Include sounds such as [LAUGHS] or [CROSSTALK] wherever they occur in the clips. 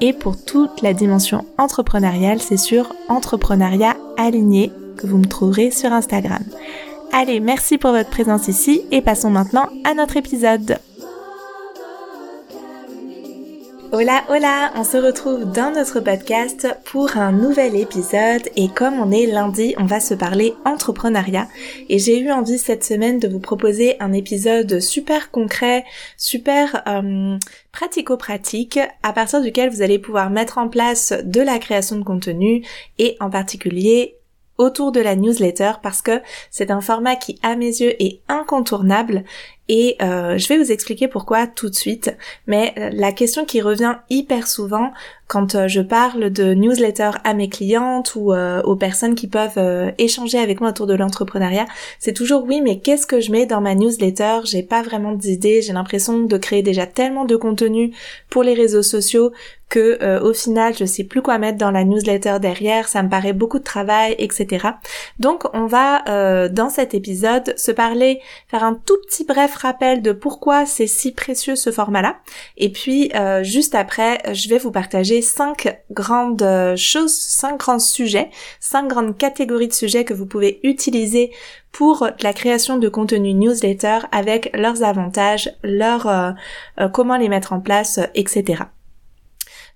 et pour toute la dimension entrepreneuriale, c'est sur Entrepreneuriat Aligné que vous me trouverez sur Instagram. Allez, merci pour votre présence ici et passons maintenant à notre épisode. Hola, hola, on se retrouve dans notre podcast pour un nouvel épisode. Et comme on est lundi, on va se parler entrepreneuriat. Et j'ai eu envie cette semaine de vous proposer un épisode super concret, super euh, pratico-pratique à partir duquel vous allez pouvoir mettre en place de la création de contenu et en particulier autour de la newsletter parce que c'est un format qui à mes yeux est incontournable et euh, je vais vous expliquer pourquoi tout de suite. Mais euh, la question qui revient hyper souvent quand euh, je parle de newsletter à mes clientes ou aux personnes qui peuvent échanger avec moi autour de l'entrepreneuriat, c'est toujours oui, mais qu'est-ce que je mets dans ma newsletter? J'ai pas vraiment d'idées, j'ai l'impression de créer déjà tellement de contenu pour les réseaux sociaux que au final je sais plus quoi mettre dans la newsletter derrière, ça me paraît beaucoup de travail, etc. Donc on va dans cet épisode se parler, faire un tout petit bref rappel de pourquoi c'est si précieux ce format-là. Et puis euh, juste après, je vais vous partager cinq grandes euh, choses, cinq grands sujets, cinq grandes catégories de sujets que vous pouvez utiliser pour la création de contenu newsletter avec leurs avantages, leurs euh, comment les mettre en place, etc.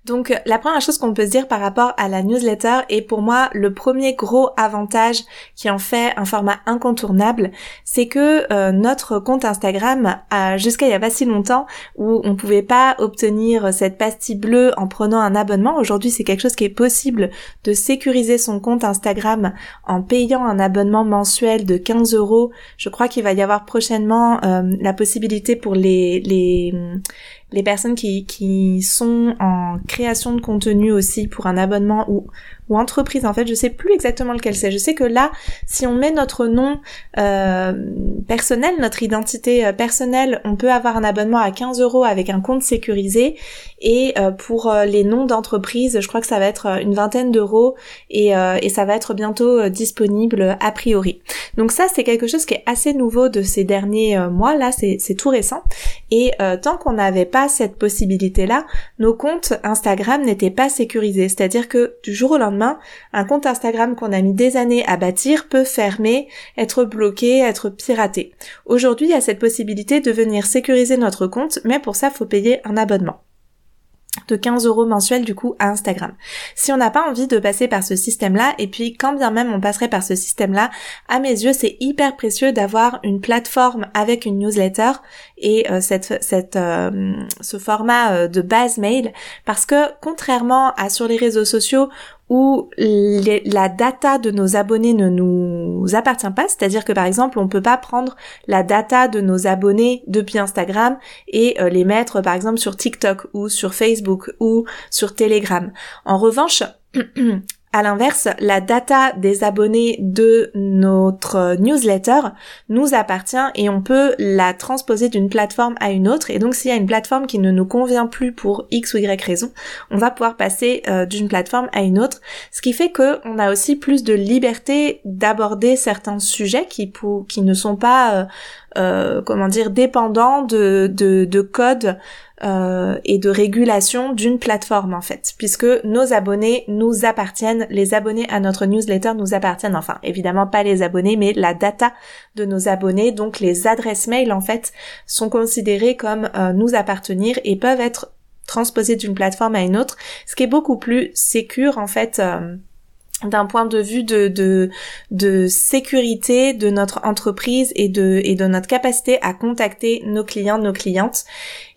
Donc la première chose qu'on peut se dire par rapport à la newsletter est pour moi le premier gros avantage qui en fait un format incontournable, c'est que euh, notre compte Instagram, jusqu'à il y a pas si longtemps, où on pouvait pas obtenir cette pastille bleue en prenant un abonnement, aujourd'hui c'est quelque chose qui est possible de sécuriser son compte Instagram en payant un abonnement mensuel de 15 euros. Je crois qu'il va y avoir prochainement euh, la possibilité pour les, les les personnes qui, qui sont en création de contenu aussi pour un abonnement ou ou entreprise en fait je sais plus exactement lequel c'est. Je sais que là si on met notre nom euh, personnel notre identité euh, personnelle on peut avoir un abonnement à 15 euros avec un compte sécurisé. Et euh, pour les noms d'entreprise je crois que ça va être une vingtaine d'euros et, et ça va être bientôt disponible a priori. Donc ça c'est quelque chose qui est assez nouveau de ces derniers mois. Là c'est tout récent. Et tant qu'on n'avait pas cette possibilité là nos comptes Instagram n'étaient pas sécurisés. C'est à dire que du jour au lendemain un compte Instagram qu'on a mis des années à bâtir peut fermer, être bloqué, être piraté. Aujourd'hui, il y a cette possibilité de venir sécuriser notre compte, mais pour ça, faut payer un abonnement de 15 euros mensuels du coup à Instagram. Si on n'a pas envie de passer par ce système-là, et puis quand bien même on passerait par ce système-là, à mes yeux c'est hyper précieux d'avoir une plateforme avec une newsletter et euh, cette, cette, euh, ce format euh, de base mail, parce que contrairement à sur les réseaux sociaux où la data de nos abonnés ne nous appartient pas, c'est-à-dire que par exemple on peut pas prendre la data de nos abonnés depuis Instagram et les mettre par exemple sur TikTok ou sur Facebook ou sur Telegram. En revanche, [CLEARS THROAT] À l'inverse, la data des abonnés de notre newsletter nous appartient et on peut la transposer d'une plateforme à une autre. Et donc s'il y a une plateforme qui ne nous convient plus pour X ou Y raison, on va pouvoir passer euh, d'une plateforme à une autre. Ce qui fait qu'on a aussi plus de liberté d'aborder certains sujets qui, qui ne sont pas, euh, euh, comment dire, dépendants de, de, de codes euh, et de régulation d'une plateforme en fait, puisque nos abonnés nous appartiennent, les abonnés à notre newsletter nous appartiennent, enfin évidemment pas les abonnés, mais la data de nos abonnés, donc les adresses mail en fait, sont considérées comme euh, nous appartenir et peuvent être transposées d'une plateforme à une autre, ce qui est beaucoup plus sécure en fait. D'un point de vue de, de, sécurité de notre entreprise et de, et de notre capacité à contacter nos clients, nos clientes.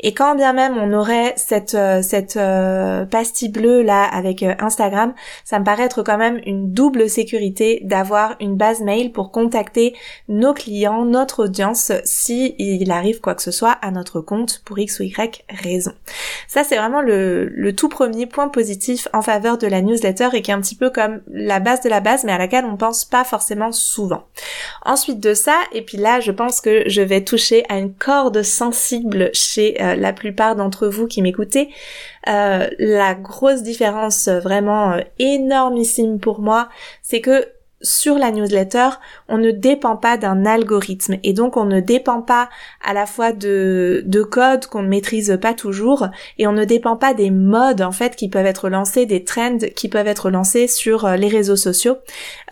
Et quand bien même on aurait cette euh, cette euh, pastille bleue là avec Instagram, ça me paraît être quand même une double sécurité d'avoir une base mail pour contacter nos clients, notre audience si il arrive quoi que ce soit à notre compte pour x ou y raison. Ça c'est vraiment le, le tout premier point positif en faveur de la newsletter et qui est un petit peu comme la base de la base mais à laquelle on pense pas forcément souvent. Ensuite de ça, et puis là je pense que je vais toucher à une corde sensible chez euh, la plupart d'entre vous qui m'écoutez, euh, la grosse différence vraiment euh, énormissime pour moi, c'est que sur la newsletter, on ne dépend pas d'un algorithme et donc on ne dépend pas à la fois de, de codes qu'on ne maîtrise pas toujours et on ne dépend pas des modes en fait qui peuvent être lancés, des trends qui peuvent être lancés sur euh, les réseaux sociaux.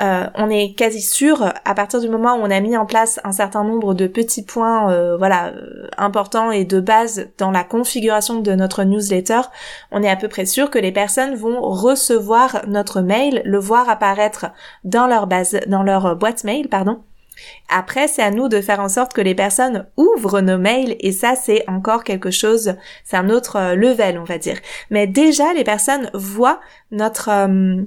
Euh, on est quasi sûr à partir du moment où on a mis en place un certain nombre de petits points euh, voilà importants et de base dans la configuration de notre newsletter, on est à peu près sûr que les personnes vont recevoir notre mail, le voir apparaître dans leur base, dans leur boîte mail, pardon. Après, c'est à nous de faire en sorte que les personnes ouvrent nos mails et ça, c'est encore quelque chose, c'est un autre euh, level, on va dire. Mais déjà, les personnes voient notre euh,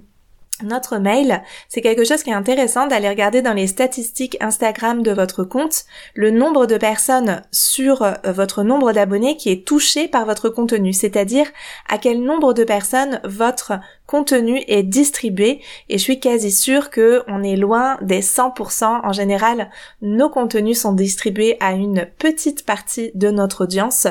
notre mail, c'est quelque chose qui est intéressant d'aller regarder dans les statistiques Instagram de votre compte le nombre de personnes sur euh, votre nombre d'abonnés qui est touché par votre contenu, c'est-à-dire à quel nombre de personnes votre contenu est distribué et je suis quasi sûre que on est loin des 100%. En général, nos contenus sont distribués à une petite partie de notre audience.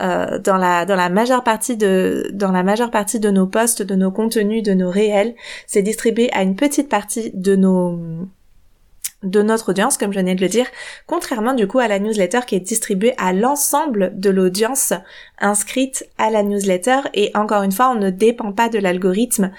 Euh, dans la dans la majeure partie de dans la majeure partie de nos posts, de nos contenus, de nos réels, c'est distribué à une petite partie de nos de notre audience, comme je venais de le dire, contrairement du coup à la newsletter qui est distribuée à l'ensemble de l'audience inscrite à la newsletter et encore une fois on ne dépend pas de l'algorithme.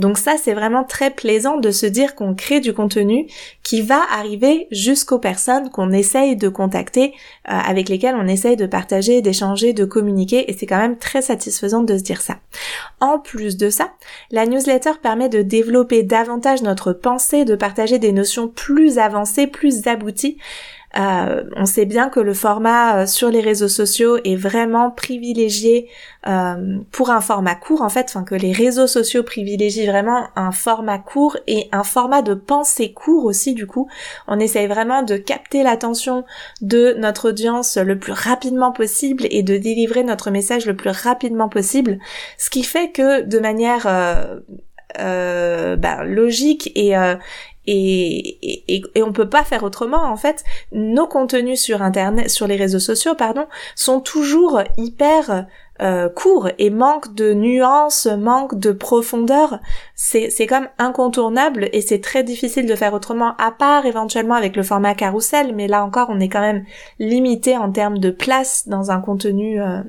Donc ça c'est vraiment très plaisant de se dire qu'on crée du contenu qui va arriver jusqu'aux personnes qu'on essaye de contacter, euh, avec lesquelles on essaye de partager, d'échanger, de communiquer et c'est quand même très satisfaisant de se dire ça. En plus de ça, la newsletter permet de développer davantage notre pensée, de partager des notions plus avancées, plus abouties euh, on sait bien que le format euh, sur les réseaux sociaux est vraiment privilégié euh, pour un format court en fait, enfin que les réseaux sociaux privilégient vraiment un format court et un format de pensée court aussi du coup. On essaye vraiment de capter l'attention de notre audience le plus rapidement possible et de délivrer notre message le plus rapidement possible, ce qui fait que de manière bah, logique et, et, et, et, on peut pas faire autrement en fait. Nos contenus sur internet, sur les réseaux sociaux, pardon, sont toujours hyper euh, courts et manquent de nuances, manquent de profondeur. C'est c'est comme incontournable et c'est très difficile de faire autrement, à part éventuellement avec le format carrousel. Mais là encore, on est quand même limité en termes de place dans un contenu euh,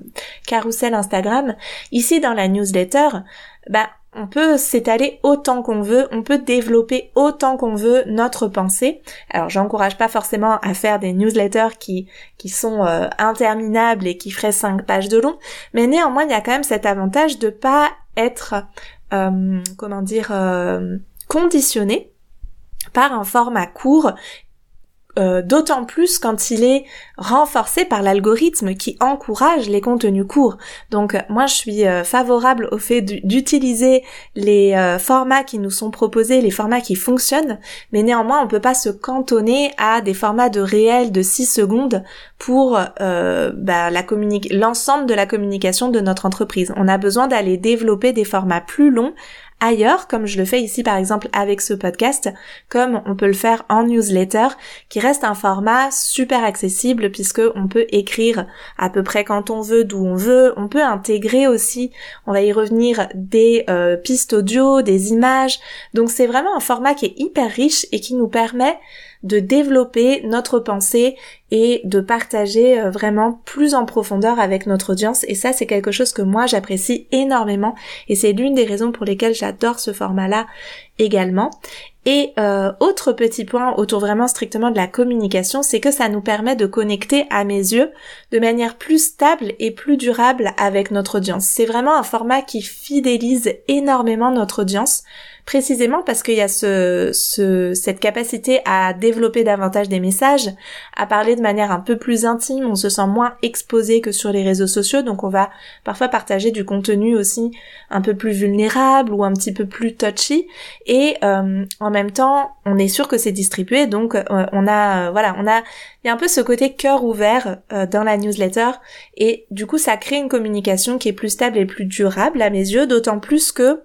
carrousel Instagram. Ici, dans la newsletter, bah on peut s'étaler autant qu'on veut, on peut développer autant qu'on veut notre pensée. Alors j'encourage pas forcément à faire des newsletters qui, qui sont euh, interminables et qui feraient 5 pages de long, mais néanmoins il y a quand même cet avantage de pas être euh, comment dire euh, conditionné par un format court euh, d'autant plus quand il est renforcé par l'algorithme qui encourage les contenus courts. Donc moi je suis euh, favorable au fait d'utiliser les euh, formats qui nous sont proposés, les formats qui fonctionnent, mais néanmoins on peut pas se cantonner à des formats de réel de 6 secondes pour bah, l'ensemble de la communication de notre entreprise. On a besoin d'aller développer des formats plus longs ailleurs, comme je le fais ici par exemple avec ce podcast, comme on peut le faire en newsletter, qui reste un format super accessible puisque on peut écrire à peu près quand on veut, d'où on veut. On peut intégrer aussi, on va y revenir, des euh, pistes audio, des images. Donc c'est vraiment un format qui est hyper riche et qui nous permet de développer notre pensée et de partager euh, vraiment plus en profondeur avec notre audience. Et ça, c'est quelque chose que moi, j'apprécie énormément. Et c'est l'une des raisons pour lesquelles j'adore ce format-là également. Et euh, autre petit point autour vraiment strictement de la communication, c'est que ça nous permet de connecter à mes yeux de manière plus stable et plus durable avec notre audience. C'est vraiment un format qui fidélise énormément notre audience précisément parce qu'il y a ce, ce, cette capacité à développer davantage des messages, à parler de manière un peu plus intime, on se sent moins exposé que sur les réseaux sociaux, donc on va parfois partager du contenu aussi un peu plus vulnérable ou un petit peu plus touchy, et euh, en même temps, on est sûr que c'est distribué, donc euh, on a, euh, voilà, on a, il y a un peu ce côté cœur ouvert dans la newsletter, et du coup, ça crée une communication qui est plus stable et plus durable à mes yeux, d'autant plus que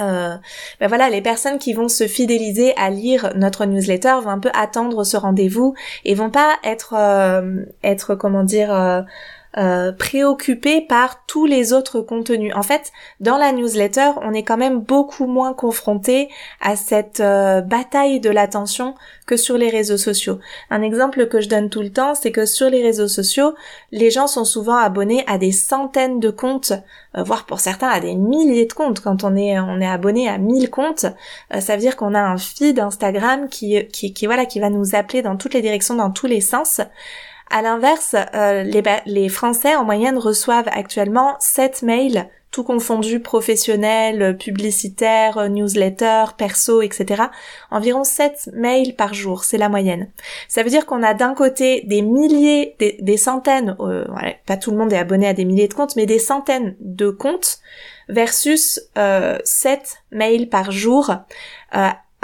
euh, ben voilà, les personnes qui vont se fidéliser à lire notre newsletter vont un peu attendre ce rendez-vous et vont pas être euh, être comment dire euh, préoccupé par tous les autres contenus. En fait, dans la newsletter, on est quand même beaucoup moins confronté à cette euh, bataille de l'attention que sur les réseaux sociaux. Un exemple que je donne tout le temps, c'est que sur les réseaux sociaux, les gens sont souvent abonnés à des centaines de comptes, euh, voire pour certains à des milliers de comptes. Quand on est on est abonné à 1000 comptes, ça veut dire qu'on a un feed Instagram qui qui voilà qui va nous appeler dans toutes les directions, dans tous les sens. À l'inverse, euh, les, les, Français en moyenne reçoivent actuellement 7 mails, tout confondu, professionnels, publicitaires, newsletters, perso, etc. Environ 7 mails par jour, c'est la moyenne. Ça veut dire qu'on a d'un côté des milliers, des, centaines, euh, pas tout le monde est abonné à des milliers de comptes, mais des centaines de comptes versus euh, 7 mails par jour.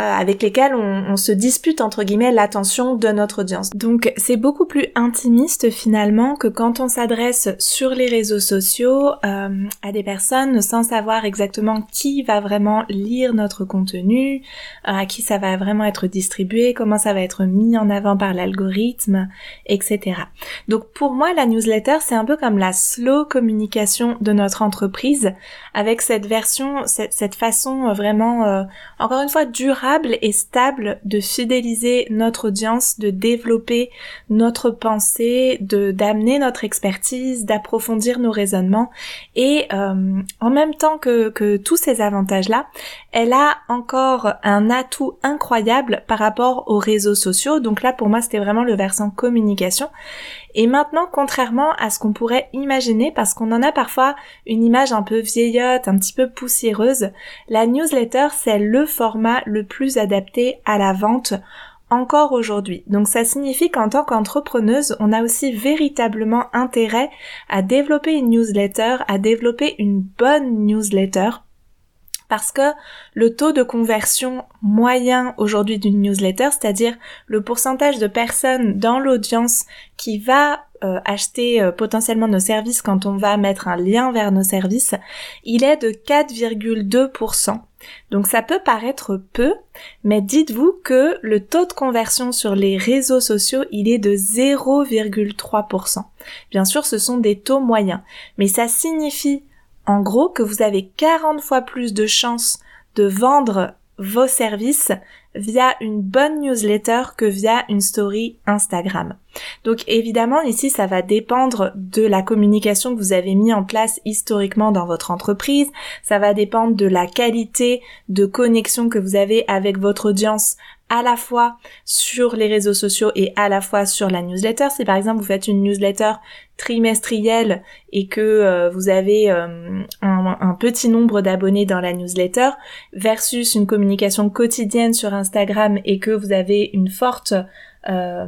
Euh, euh, avec lesquels on, se dispute entre guillemets l'attention de notre audience. Donc c'est beaucoup plus intimiste finalement que quand on s'adresse sur les réseaux sociaux euh, à des personnes sans savoir exactement qui va vraiment lire notre contenu, euh, à qui ça va vraiment être distribué, comment ça va être mis en avant par l'algorithme, etc. Donc pour moi la newsletter c'est un peu comme la slow communication de notre entreprise avec cette version, cette, cette façon vraiment encore une fois durable et stable de fidéliser notre audience, de développer notre pensée, de d'amener notre expertise, d'approfondir nos raisonnements et euh, en même temps que, que tous ces avantages-là, elle a encore un atout incroyable par rapport aux réseaux sociaux. Donc là pour moi c'était vraiment le versant communication et maintenant, contrairement à ce qu'on pourrait imaginer, parce qu'on en a parfois une image un peu vieillotte, un petit peu poussiéreuse, la newsletter, c'est le format le plus adapté à la vente encore aujourd'hui. Donc ça signifie qu'en tant qu'entrepreneuse, on a aussi véritablement intérêt à développer une newsletter, à développer une bonne newsletter parce que le taux de conversion moyen aujourd'hui d'une newsletter, c'est-à-dire le pourcentage de personnes dans l'audience qui va euh, acheter euh, potentiellement nos services quand on va mettre un lien vers nos services, il est de 4,2%. Donc ça peut paraître peu, mais dites-vous que le taux de conversion sur les réseaux sociaux, il est de 0,3%. Bien sûr, ce sont des taux moyens, mais ça signifie en gros que vous avez 40 fois plus de chances de vendre vos services via une bonne newsletter que via une story Instagram. Donc évidemment ici ça va dépendre de la communication que vous avez mis en place historiquement dans votre entreprise, ça va dépendre de la qualité de connexion que vous avez avec votre audience à la fois sur les réseaux sociaux et à la fois sur la newsletter. Si par exemple vous faites une newsletter trimestrielle et que euh, vous avez euh, un, un, petit nombre d'abonnés dans la newsletter versus une communication quotidienne sur Instagram et que vous avez une forte euh,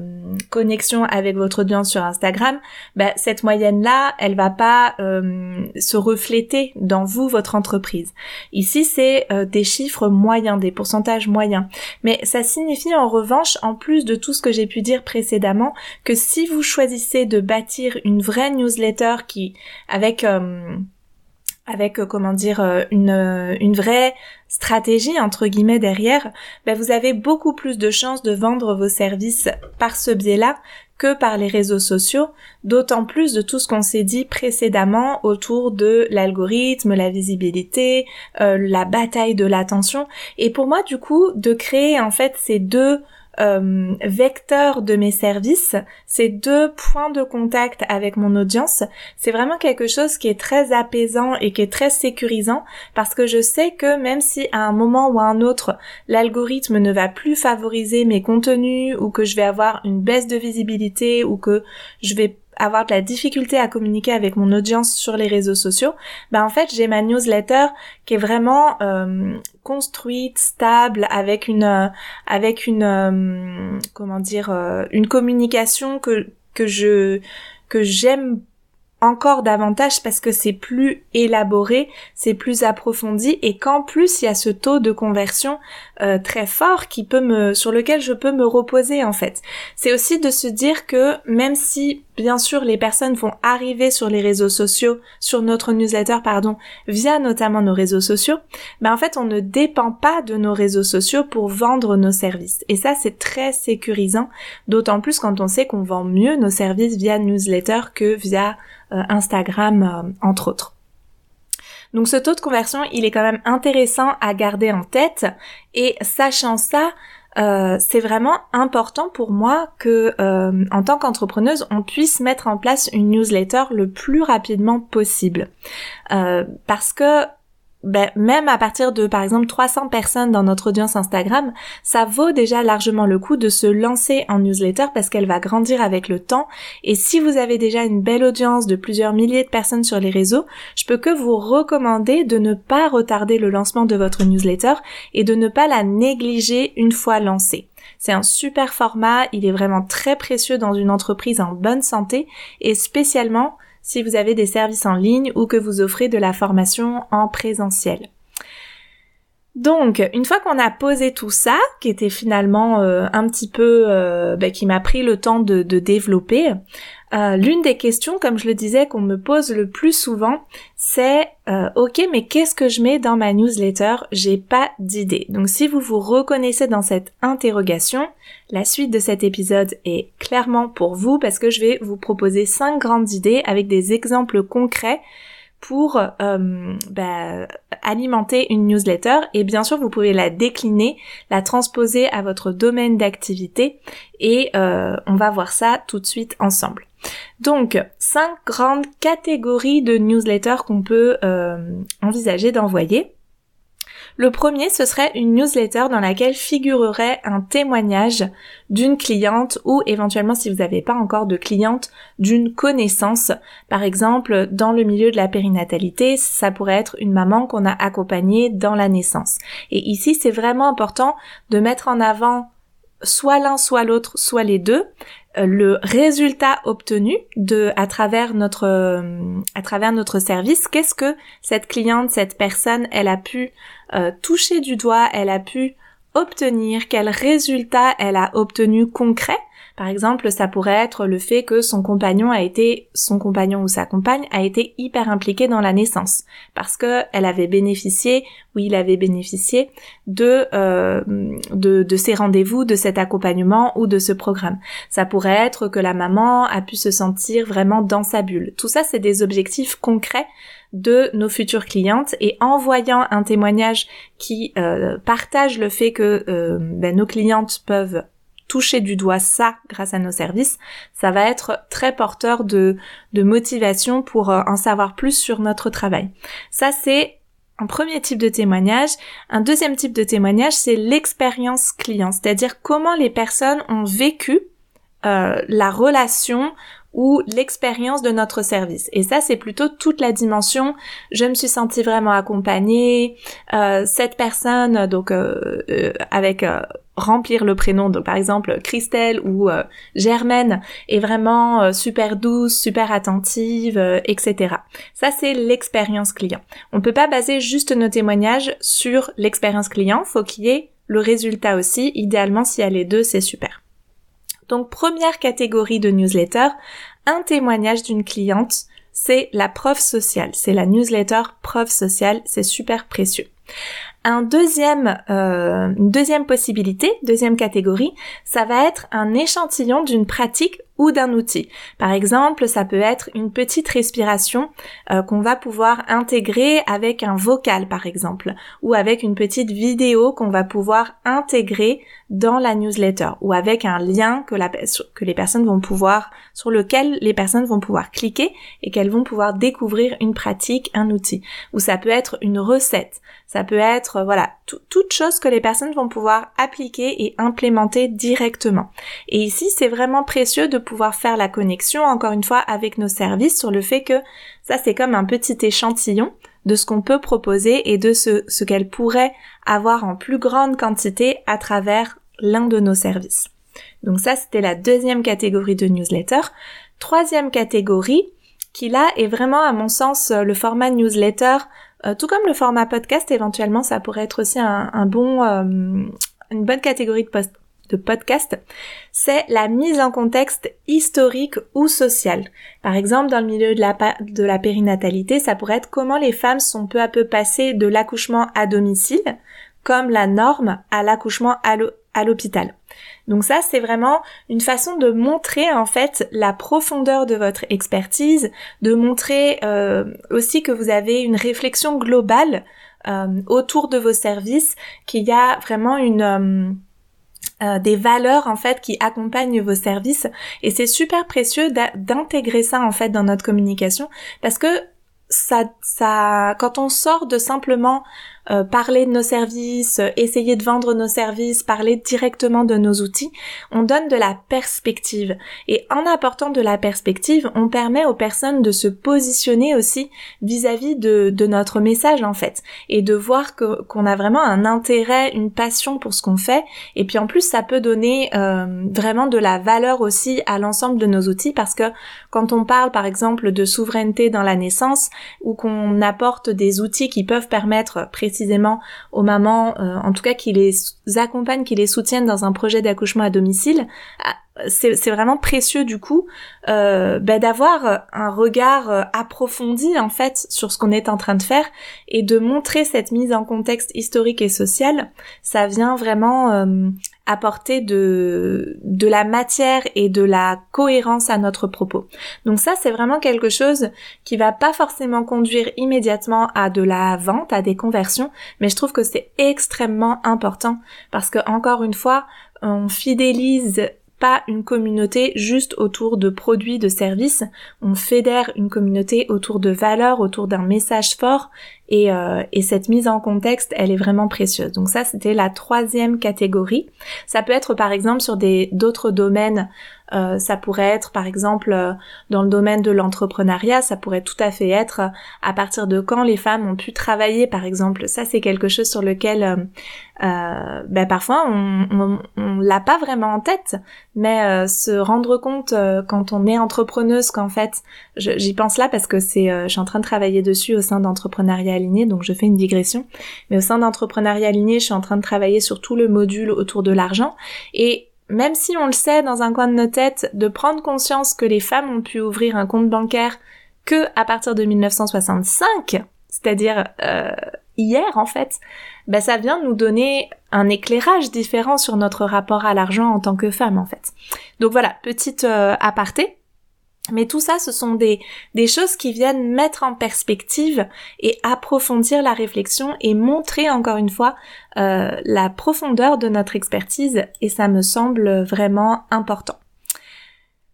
connexion avec votre audience sur Instagram, bah, cette moyenne-là, elle va pas euh, se refléter dans vous, votre entreprise. Ici, c'est euh, des chiffres moyens, des pourcentages moyens. Mais ça signifie en revanche, en plus de tout ce que j'ai pu dire précédemment, que si vous choisissez de bâtir une vraie newsletter qui, avec avec comment dire une, une vraie stratégie entre guillemets derrière, ben vous avez beaucoup plus de chances de vendre vos services par ce biais-là que par les réseaux sociaux, d'autant plus de tout ce qu'on s'est dit précédemment autour de l'algorithme, la visibilité, euh, la bataille de l'attention. Et pour moi, du coup, de créer en fait ces deux euh, vecteurs de mes services, ces deux points de contact avec mon audience, c'est vraiment quelque chose qui est très apaisant et qui est très sécurisant parce que je sais que même si à un moment ou à un autre l'algorithme ne va plus favoriser mes contenus ou que je vais avoir une baisse de visibilité ou que je vais avoir de la difficulté à communiquer avec mon audience sur les réseaux sociaux, ben en fait j'ai ma newsletter qui est vraiment euh, construite, stable, avec une euh, avec une euh, comment dire une communication que que je que j'aime encore davantage parce que c'est plus élaboré, c'est plus approfondi et qu'en plus il y a ce taux de conversion euh, très fort qui peut me sur lequel je peux me reposer en fait. C'est aussi de se dire que même si bien sûr les personnes vont arriver sur les réseaux sociaux, sur notre newsletter pardon, via notamment nos réseaux sociaux, ben en fait on ne dépend pas de nos réseaux sociaux pour vendre nos services. Et ça c'est très sécurisant, d'autant plus quand on sait qu'on vend mieux nos services via newsletter que via euh, Instagram, euh, entre autres. Donc ce taux de conversion, il est quand même intéressant à garder en tête. Et sachant ça, euh, c'est vraiment important pour moi que, en tant qu'entrepreneuse, on puisse mettre en place une newsletter le plus rapidement possible, parce que ben, même à partir de par exemple 300 personnes dans notre audience Instagram, ça vaut déjà largement le coup de se lancer en newsletter parce qu'elle va grandir avec le temps. Et si vous avez déjà une belle audience de plusieurs milliers de personnes sur les réseaux, je peux que vous recommander de ne pas retarder le lancement de votre newsletter et de ne pas la négliger une fois lancée. C'est un super format, il est vraiment très précieux dans une entreprise en bonne santé et spécialement si vous avez des services en ligne ou que vous offrez de la formation en présentiel. Donc, une fois qu'on a posé tout ça, qui était finalement euh, un petit peu, euh, bah, qui m'a pris le temps de, développer, euh, l'une des questions, comme je le disais, qu'on me pose le plus souvent, c'est ok, mais qu'est-ce que je mets dans ma newsletter? J'ai pas d'idée. Donc, si vous vous reconnaissez dans cette interrogation, la suite de cet épisode est clairement pour vous parce que je vais vous proposer cinq grandes idées avec des exemples concrets pour euh, bah, alimenter une newsletter et bien sûr vous pouvez la décliner, la transposer à votre domaine d'activité et euh, on va voir ça tout de suite ensemble. Donc cinq grandes catégories de newsletters qu'on peut euh, envisager d'envoyer. Le premier, ce serait une newsletter dans laquelle figurerait un témoignage d'une cliente ou éventuellement si vous n'avez pas encore de cliente, d'une connaissance. Par exemple, dans le milieu de la périnatalité, ça pourrait être une maman qu'on a accompagnée dans la naissance. Et ici, c'est vraiment important de mettre en avant soit l'un, soit l'autre, soit les deux, le résultat obtenu de à travers notre euh, à travers notre service qu'est-ce que cette cliente cette personne elle a pu euh, toucher du doigt elle a pu obtenir quel résultat elle a obtenu concret? Par exemple, ça pourrait être le fait que son compagnon a été, son compagnon ou sa compagne a été hyper impliqué dans la naissance, parce que elle avait bénéficié, ou il avait bénéficié de euh, de, de ces rendez-vous, de cet accompagnement ou de ce programme. Ça pourrait être que la maman a pu se sentir vraiment dans sa bulle. Tout ça, c'est des objectifs concrets de nos futures clientes et en voyant un témoignage qui euh, partage le fait que euh, ben, nos clientes peuvent toucher du doigt ça grâce à nos services, ça va être très porteur de, motivation pour euh, en savoir plus sur notre travail. Ça, c'est un premier type de témoignage. Un deuxième type de témoignage, c'est l'expérience client, c'est-à-dire comment les personnes ont vécu euh, la relation ou l'expérience de notre service. Et ça, c'est plutôt toute la dimension. Je me suis sentie vraiment accompagnée. Euh, cette personne, donc avec remplir le prénom, donc par exemple Christelle ou Germaine, est vraiment super douce, super attentive, etc. Ça, c'est l'expérience client. On peut pas baser juste nos témoignages sur l'expérience client. Faut qu'il y ait le résultat aussi. Idéalement, s'il y a les deux, c'est super. Donc première catégorie de newsletter, un témoignage d'une cliente, c'est la preuve sociale, c'est la newsletter preuve sociale, c'est super précieux. Un deuxième, euh, une deuxième possibilité, deuxième catégorie, ça va être un échantillon d'une pratique ou d'un outil. Par exemple, ça peut être une petite respiration euh, qu'on va pouvoir intégrer avec un vocal par exemple ou avec une petite vidéo qu'on va pouvoir intégrer dans la newsletter ou avec un lien que, la, que les personnes vont pouvoir sur lequel les personnes vont pouvoir cliquer et qu'elles vont pouvoir découvrir une pratique, un outil. Ou ça peut être une recette, ça peut être euh, voilà toute chose que les personnes vont pouvoir appliquer et implémenter directement. Et ici, c'est vraiment précieux de pouvoir faire la connexion encore une fois avec nos services sur le fait que ça c'est comme un petit échantillon de ce qu'on peut proposer et de ce, ce qu'elle pourrait avoir en plus grande quantité à travers l'un de nos services. Donc ça, c'était la deuxième catégorie de newsletter. Troisième catégorie, qui là est vraiment à mon sens le format newsletter euh, tout comme le format podcast, éventuellement, ça pourrait être aussi un, bon, euh, une bonne catégorie de, post de podcast, c'est la mise en contexte historique ou social. Par exemple, dans le milieu de la, de la périnatalité, ça pourrait être comment les femmes sont peu à peu passées de l'accouchement à domicile, comme la norme, à l'accouchement à l'hôpital. Donc ça, c'est vraiment une façon de montrer en fait la profondeur de votre expertise, de montrer euh, aussi que vous avez une réflexion globale euh, autour de vos services, qu'il y a vraiment une euh, des valeurs en fait qui accompagnent vos services et c'est super précieux d'intégrer ça en fait dans notre communication parce que ça, ça, quand on sort de simplement euh, parler de nos services, euh, essayer de vendre nos services, parler directement de nos outils, on donne de la perspective. Et en apportant de la perspective, on permet aux personnes de se positionner aussi vis-à-vis de, de, notre message en fait, et de voir qu'on a vraiment un intérêt, une passion pour ce qu'on fait. Et puis en plus, ça peut donner euh, vraiment de la valeur aussi à l'ensemble de nos outils parce que quand on parle par exemple de souveraineté dans la naissance ou qu'on apporte des outils qui peuvent permettre précisément précisément aux mamans, euh, en tout cas qui les accompagnent, qui les soutiennent dans un projet d'accouchement à domicile, ah, c'est vraiment précieux du coup euh, ben, d'avoir un regard euh, approfondi en fait sur ce qu'on est en train de faire et de montrer cette mise en contexte historique et social. Ça vient vraiment apporter de, de la matière et de la cohérence à notre propos. Donc ça, c'est vraiment quelque chose qui va pas forcément conduire immédiatement à de la vente, à des conversions, mais je trouve que c'est extrêmement important parce que encore une fois, on fidélise pas une communauté juste autour de produits, de services. On fédère une communauté autour de valeurs, autour d'un message fort. Et, euh, et, cette mise en contexte, elle est vraiment précieuse. Donc ça, c'était la troisième catégorie. Ça peut être par exemple sur des d'autres domaines euh, ça pourrait être par exemple euh, dans le domaine de l'entrepreneuriat, ça pourrait tout à fait être euh, à partir de quand les femmes ont pu travailler par exemple. Ça c'est quelque chose sur lequel ben, parfois on, on, l'a pas vraiment en tête, mais se rendre compte quand on est entrepreneuse qu'en fait, j'y pense là parce que c'est, je suis en train de travailler dessus au sein d'entrepreneuriat aligné, donc je fais une digression, mais au sein d'entrepreneuriat aligné, je suis en train de travailler sur tout le module autour de l'argent. Et même si on le sait dans un coin de nos têtes, de prendre conscience que les femmes ont pu ouvrir un compte bancaire que à partir de 1965, c'est-à-dire euh, hier en fait, ben ça vient nous donner un éclairage différent sur notre rapport à l'argent en tant que femme en fait. Donc voilà, petite euh, aparté. Mais tout ça, ce sont des, des choses qui viennent mettre en perspective et approfondir la réflexion et montrer encore une fois euh, la profondeur de notre expertise et ça me semble vraiment important.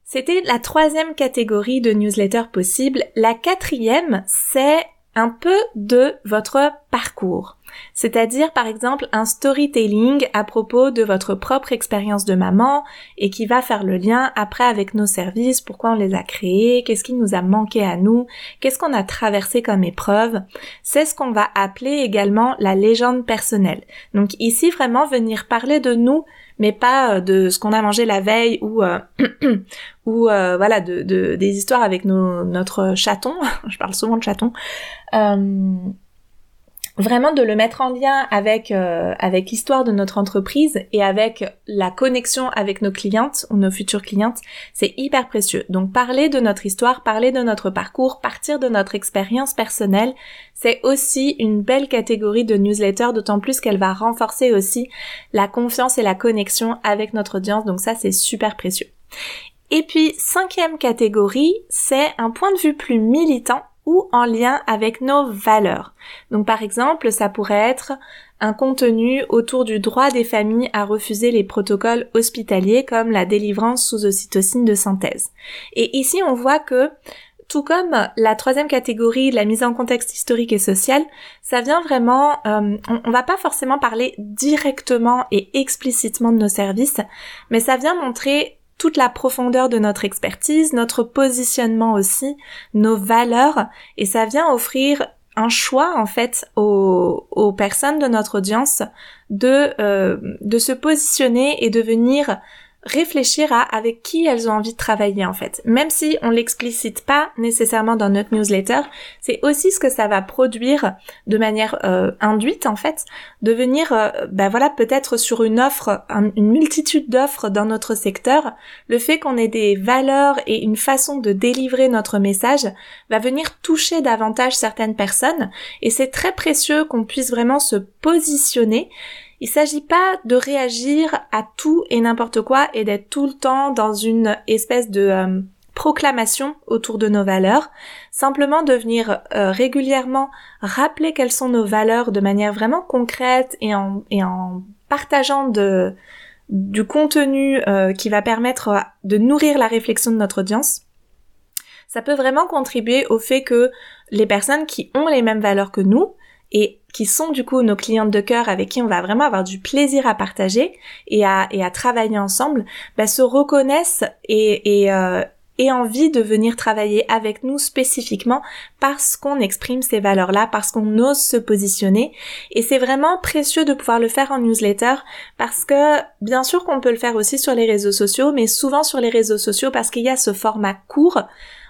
C'était la troisième catégorie de newsletter possible. La quatrième, c'est un peu de votre parcours. C'est-à-dire par exemple un storytelling à propos de votre propre expérience de maman et qui va faire le lien après avec nos services, pourquoi on les a créés, qu'est-ce qui nous a manqué à nous, qu'est-ce qu'on a traversé comme épreuve. C'est ce qu'on va appeler également la légende personnelle. Donc ici vraiment venir parler de nous mais pas euh, de ce qu'on a mangé la veille ou euh, [CLEARS THROAT] ou euh, voilà de, des histoires avec nos, notre chaton. [LAUGHS] Je parle souvent de chaton vraiment de le mettre en lien avec euh, avec l'histoire de notre entreprise et avec la connexion avec nos clientes ou nos futures clientes, c'est hyper précieux. Donc parler de notre histoire, parler de notre parcours, partir de notre expérience personnelle, c'est aussi une belle catégorie de newsletter, d'autant plus qu'elle va renforcer aussi la confiance et la connexion avec notre audience. Donc ça c'est super précieux. Et puis, cinquième catégorie, c'est un point de vue plus militant ou en lien avec nos valeurs. Donc par exemple, ça pourrait être un contenu autour du droit des familles à refuser les protocoles hospitaliers comme la délivrance sous ocytocine de synthèse. Et ici, on voit que tout comme la troisième catégorie, la mise en contexte historique et social, ça vient vraiment, euh, on, on, va pas forcément parler directement et explicitement de nos services, mais ça vient montrer toute la profondeur de notre expertise, notre positionnement aussi, nos valeurs, et ça vient offrir un choix en fait aux, personnes de notre audience de, euh, de se positionner et de venir réfléchir à avec qui elles ont envie de travailler en fait. Même si on l'explicite pas nécessairement dans notre newsletter, c'est aussi ce que ça va produire de manière euh, induite en fait, de venir, euh, ben voilà, peut-être sur une offre, une multitude d'offres dans notre secteur, le fait qu'on ait des valeurs et une façon de délivrer notre message va venir toucher davantage certaines personnes et c'est très précieux qu'on puisse vraiment se positionner il s'agit pas de réagir à tout et n'importe quoi et d'être tout le temps dans une espèce de euh, proclamation autour de nos valeurs, simplement de venir euh, régulièrement rappeler quelles sont nos valeurs de manière vraiment concrète et en, partageant du contenu euh, qui va permettre de nourrir la réflexion de notre audience. Ça peut vraiment contribuer au fait que les personnes qui ont les mêmes valeurs que nous et qui sont du coup nos clientes de cœur avec qui on va vraiment avoir du plaisir à partager et à, travailler ensemble, bah, se reconnaissent et, et, euh, et envie de venir travailler avec nous spécifiquement parce qu'on exprime ces valeurs-là, parce qu'on ose se positionner. Et c'est vraiment précieux de pouvoir le faire en newsletter parce que bien sûr qu'on peut le faire aussi sur les réseaux sociaux, mais souvent sur les réseaux sociaux parce qu'il y a ce format court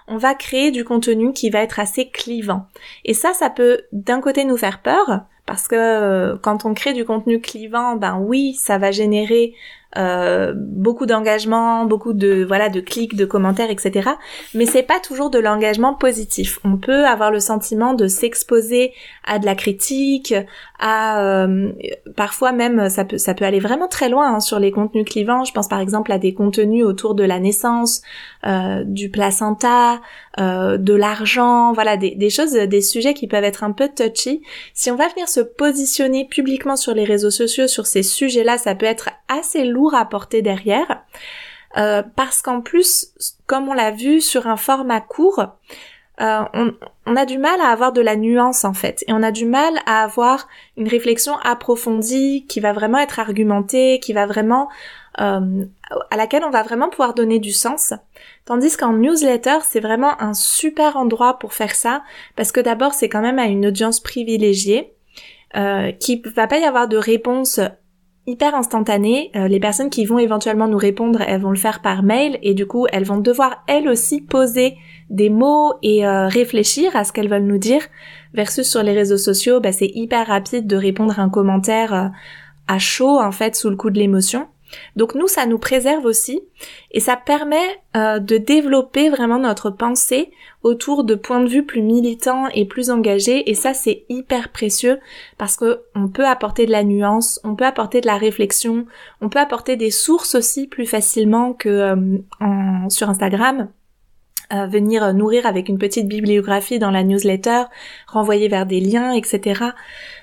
on va créer du contenu qui va être assez clivant. Et ça, ça peut d'un côté nous faire peur, parce que euh, quand on crée du contenu clivant, ben oui, ça va générer euh, beaucoup d'engagement, beaucoup de voilà de clics, de commentaires, etc. Mais c'est pas toujours de l'engagement positif. On peut avoir le sentiment de s'exposer à de la critique, à euh, parfois même ça peut ça peut aller vraiment très loin hein, sur les contenus clivants. Je pense par exemple à des contenus autour de la naissance, euh, du placenta, euh, de l'argent, voilà des, des choses, des sujets qui peuvent être un peu touchy. Si on va venir se positionner publiquement sur les réseaux sociaux sur ces sujets-là, ça peut être assez lourd à porter derrière. Euh, parce qu'en plus, comme on l'a vu sur un format court, euh, on, a du mal à avoir de la nuance en fait, et on a du mal à avoir une réflexion approfondie qui va vraiment être argumentée, qui va vraiment euh, à laquelle on va vraiment pouvoir donner du sens. Tandis qu'en newsletter, c'est vraiment un super endroit pour faire ça, parce que d'abord c'est quand même à une audience privilégiée, euh, qui va pas y avoir de réponse hyper instantané. Euh, les personnes qui vont éventuellement nous répondre, elles vont le faire par mail et du coup, elles vont devoir elles aussi poser des mots et euh, réfléchir à ce qu'elles veulent nous dire. Versus sur les réseaux sociaux, bah, c'est hyper rapide de répondre à un commentaire euh, à chaud en fait sous le coup de l'émotion. Donc nous, ça nous préserve aussi et ça permet euh, de développer vraiment notre pensée autour de points de vue plus militants et plus engagés. Et ça c'est hyper précieux parce que on peut apporter de la nuance, on peut apporter de la réflexion, on peut apporter des sources aussi plus facilement que euh, sur Instagram venir nourrir avec une petite bibliographie dans la newsletter, renvoyer vers des liens, etc.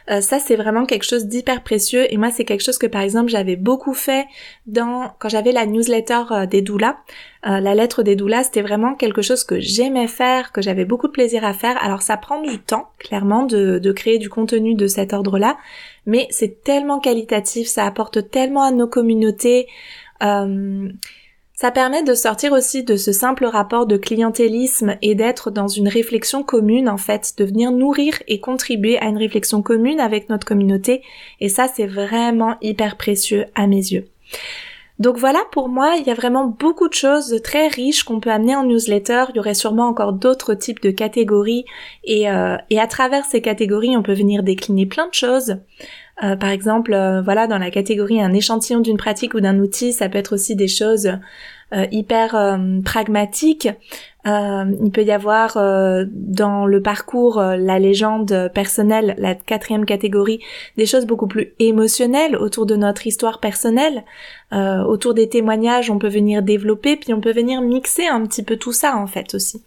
Euh, ça c'est vraiment quelque chose d'hyper précieux et moi c'est quelque chose que par exemple j'avais beaucoup fait dans quand j'avais la newsletter euh, des doulas. Euh, la lettre des doulas c'était vraiment quelque chose que j'aimais faire, que j'avais beaucoup de plaisir à faire. Alors ça prend du temps clairement de, de créer du contenu de cet ordre-là, mais c'est tellement qualitatif, ça apporte tellement à nos communautés. Euh, ça permet de sortir aussi de ce simple rapport de clientélisme et d'être dans une réflexion commune en fait, de venir nourrir et contribuer à une réflexion commune avec notre communauté et ça c'est vraiment hyper précieux à mes yeux. Donc voilà, pour moi, il y a vraiment beaucoup de choses très riches qu'on peut amener en newsletter. Il y aurait sûrement encore d'autres types de catégories et, euh, et à travers ces catégories, on peut venir décliner plein de choses. Euh, par exemple, euh, voilà, dans la catégorie un échantillon d'une pratique ou d'un outil, ça peut être aussi des choses hyper pragmatique. il peut y avoir dans le parcours la légende personnelle, la quatrième catégorie, des choses beaucoup plus émotionnelles autour de notre histoire personnelle, autour des témoignages. On peut venir développer, puis on peut venir mixer un petit peu tout ça en fait aussi.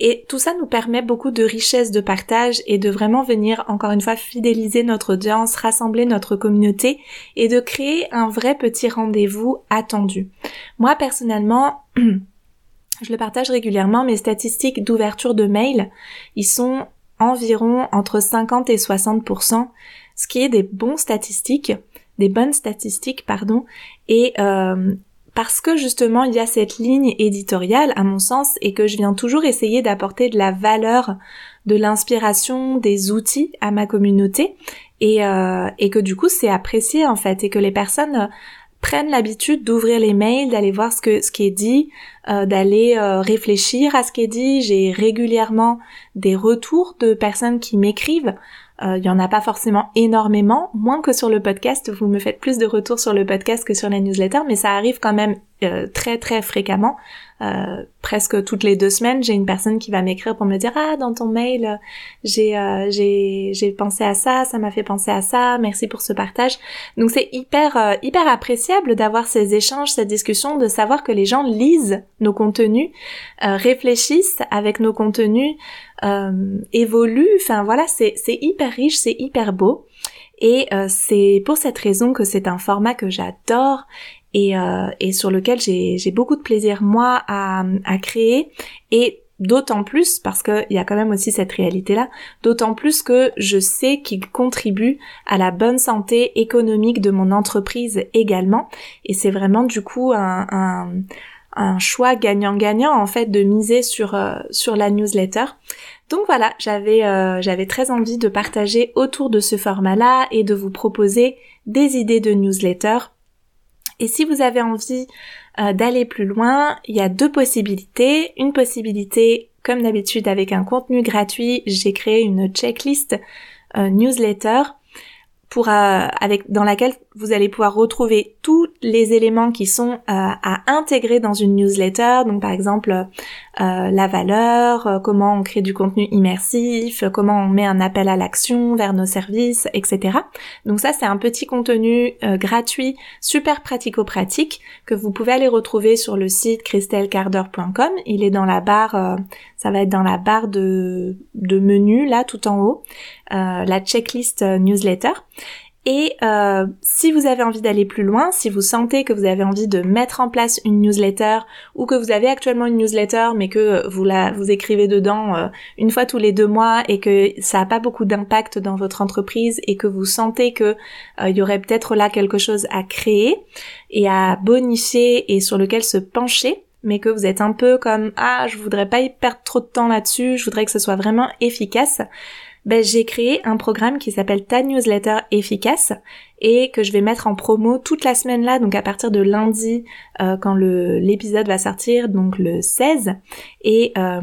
Et tout ça nous permet beaucoup de richesse de partage et de vraiment venir encore une fois fidéliser notre audience, rassembler notre communauté et de créer un vrai petit rendez-vous attendu. Moi personnellement, [CLEARS THROAT] je le partage régulièrement, mes statistiques d'ouverture de mail, ils sont environ entre 50 et 60%, ce qui est des bons statistiques, des bonnes statistiques, pardon, et euh, parce que justement il y a cette ligne éditoriale à mon sens et que je viens toujours essayer d'apporter de la valeur, de l'inspiration, des outils à ma communauté et, euh, et que du coup c'est apprécié en fait et que les personnes prennent l'habitude d'ouvrir les mails, d'aller voir ce que qui est dit, euh, d'aller euh, réfléchir à ce qui est dit. J'ai régulièrement des retours de personnes qui m'écrivent euh, il y en a pas forcément énormément, moins que sur le podcast. Vous me faites plus de retours sur le podcast que sur la newsletter, mais ça arrive quand même euh, très très fréquemment. Euh, presque toutes les deux semaines, j'ai une personne qui va m'écrire pour me dire ah dans ton mail j'ai euh, j'ai j'ai pensé à ça, ça m'a fait penser à ça, merci pour ce partage. Donc c'est hyper euh, hyper appréciable d'avoir ces échanges, cette discussion, de savoir que les gens lisent nos contenus, réfléchissent avec nos contenus, évoluent. Enfin voilà, c'est hyper riche, c'est hyper beau. Et c'est pour cette raison que c'est un format que j'adore et, euh, sur lequel j'ai beaucoup de plaisir moi à, créer et d'autant plus parce qu'il y a quand même aussi cette réalité là d'autant plus que je sais qu'il contribue à la bonne santé économique de mon entreprise également et c'est vraiment du coup un, un choix gagnant-gagnant en fait de miser sur euh, sur la newsletter. Donc voilà, j'avais euh, j'avais très envie de partager autour de ce format-là et de vous proposer des idées de newsletter et si vous avez envie euh, d'aller plus loin, il y a deux possibilités. Une possibilité, comme d'habitude avec un contenu gratuit, j'ai créé une checklist newsletter pour, euh, avec, dans laquelle vous allez pouvoir retrouver tous les éléments qui sont euh, à intégrer dans une newsletter. Donc par exemple euh, la valeur, comment on crée du contenu immersif, comment on met un appel à l'action vers nos services, etc. Donc ça c'est un petit contenu gratuit, super pratico-pratique que vous pouvez aller retrouver sur le site christelcarder.com. Il est dans la barre, ça va être dans la barre de, de menu là tout en haut. Euh, la checklist euh, newsletter. Et euh, si vous avez envie d'aller plus loin, si vous sentez que vous avez envie de mettre en place une newsletter ou que vous avez actuellement une newsletter mais que vous la vous écrivez dedans une fois tous les deux mois et que ça n'a pas beaucoup d'impact dans votre entreprise et que vous sentez que il y aurait peut-être là quelque chose à créer et à bonifier et sur lequel se pencher, mais que vous êtes un peu comme ah je voudrais pas y perdre trop de temps là-dessus, je voudrais que ce soit vraiment efficace, ben, j'ai créé un programme qui s'appelle Ta Newsletter Efficace et que je vais mettre en promo toute la semaine là, donc à partir de lundi euh, quand l'épisode va sortir, donc le 16, et euh,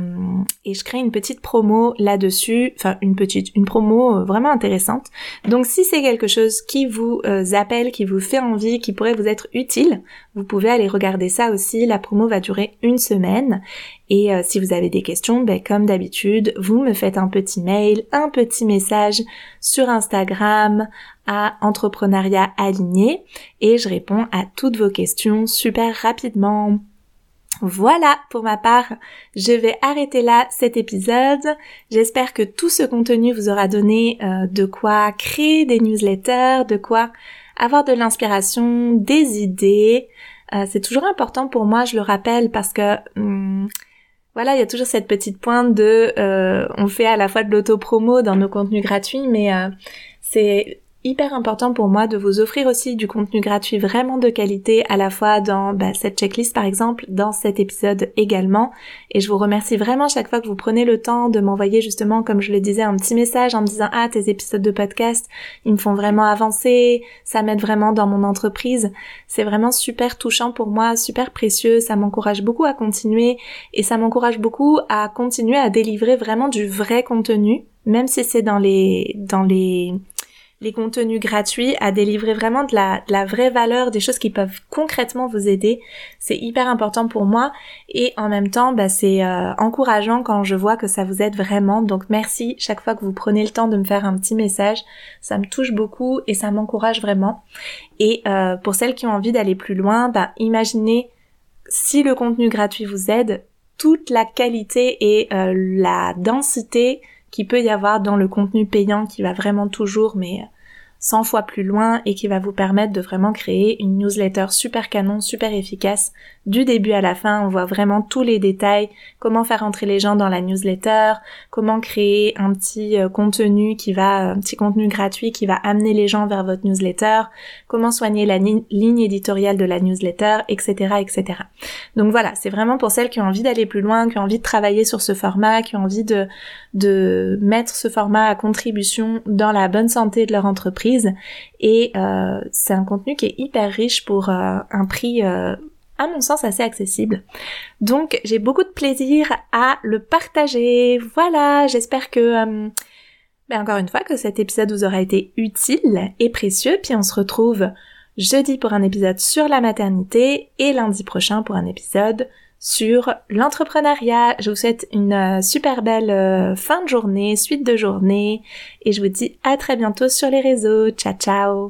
et je crée une petite promo là-dessus, enfin une petite, une promo euh, vraiment intéressante. Donc si c'est quelque chose qui vous appelle, qui vous fait envie, qui pourrait vous être utile, vous pouvez aller regarder ça aussi. La promo va durer une semaine et si vous avez des questions, ben, comme d'habitude, vous me faites un petit mail, un petit message sur Instagram, à Entrepreneuriat Aligné et je réponds à toutes vos questions super rapidement. Voilà, pour ma part, je vais arrêter là cet épisode. J'espère que tout ce contenu vous aura donné euh, de quoi créer des newsletters, de quoi avoir de l'inspiration, des idées. Euh, c'est toujours important pour moi, je le rappelle, parce que hum, voilà, il y a toujours cette petite pointe de euh, on fait à la fois de l'auto-promo dans nos contenus gratuits, mais c'est hyper important pour moi de vous offrir aussi du contenu gratuit vraiment de qualité à la fois dans bah, cette checklist par exemple, dans cet épisode également. Et je vous remercie vraiment chaque fois que vous prenez le temps de m'envoyer justement, comme je le disais, un petit message en me disant ah tes épisodes de podcast, ils me font vraiment avancer, ça m'aide vraiment dans mon entreprise. C'est vraiment super touchant pour moi, super précieux, ça m'encourage beaucoup à continuer et ça m'encourage beaucoup à continuer à délivrer vraiment du vrai contenu, même si c'est dans les dans les les contenus gratuits, à délivrer vraiment de la, de la vraie valeur, des choses qui peuvent concrètement vous aider. C'est hyper important pour moi et en même temps, bah, c'est euh, encourageant quand je vois que ça vous aide vraiment. Donc merci chaque fois que vous prenez le temps de me faire un petit message, ça me touche beaucoup et ça m'encourage vraiment. Et euh, pour celles qui ont envie d'aller plus loin, bah, imaginez si le contenu gratuit vous aide, toute la qualité et euh, la densité qu'il peut y avoir dans le contenu payant qui va vraiment toujours mais 100 fois plus loin et qui va vous permettre de vraiment créer une newsletter super canon, super efficace. Du début à la fin, on voit vraiment tous les détails, comment faire entrer les gens dans la newsletter, comment créer un petit euh, contenu qui va, un petit contenu gratuit qui va amener les gens vers votre newsletter, comment soigner la ligne éditoriale de la newsletter, etc., etc. Donc voilà, c'est vraiment pour celles qui ont envie d'aller plus loin, qui ont envie de travailler sur ce format, qui ont envie de, de mettre ce format à contribution dans la bonne santé de leur entreprise et euh, c'est un contenu qui est hyper riche pour euh, un prix euh, à mon sens assez accessible. Donc j'ai beaucoup de plaisir à le partager. Voilà, j'espère que ben encore une fois que cet épisode vous aura été utile et précieux. Puis on se retrouve jeudi pour un épisode sur la maternité et lundi prochain pour un épisode sur l'entrepreneuriat. Je vous souhaite une euh, super belle euh, fin de journée, suite de journée, et je vous dis à très bientôt sur les réseaux. Ciao ciao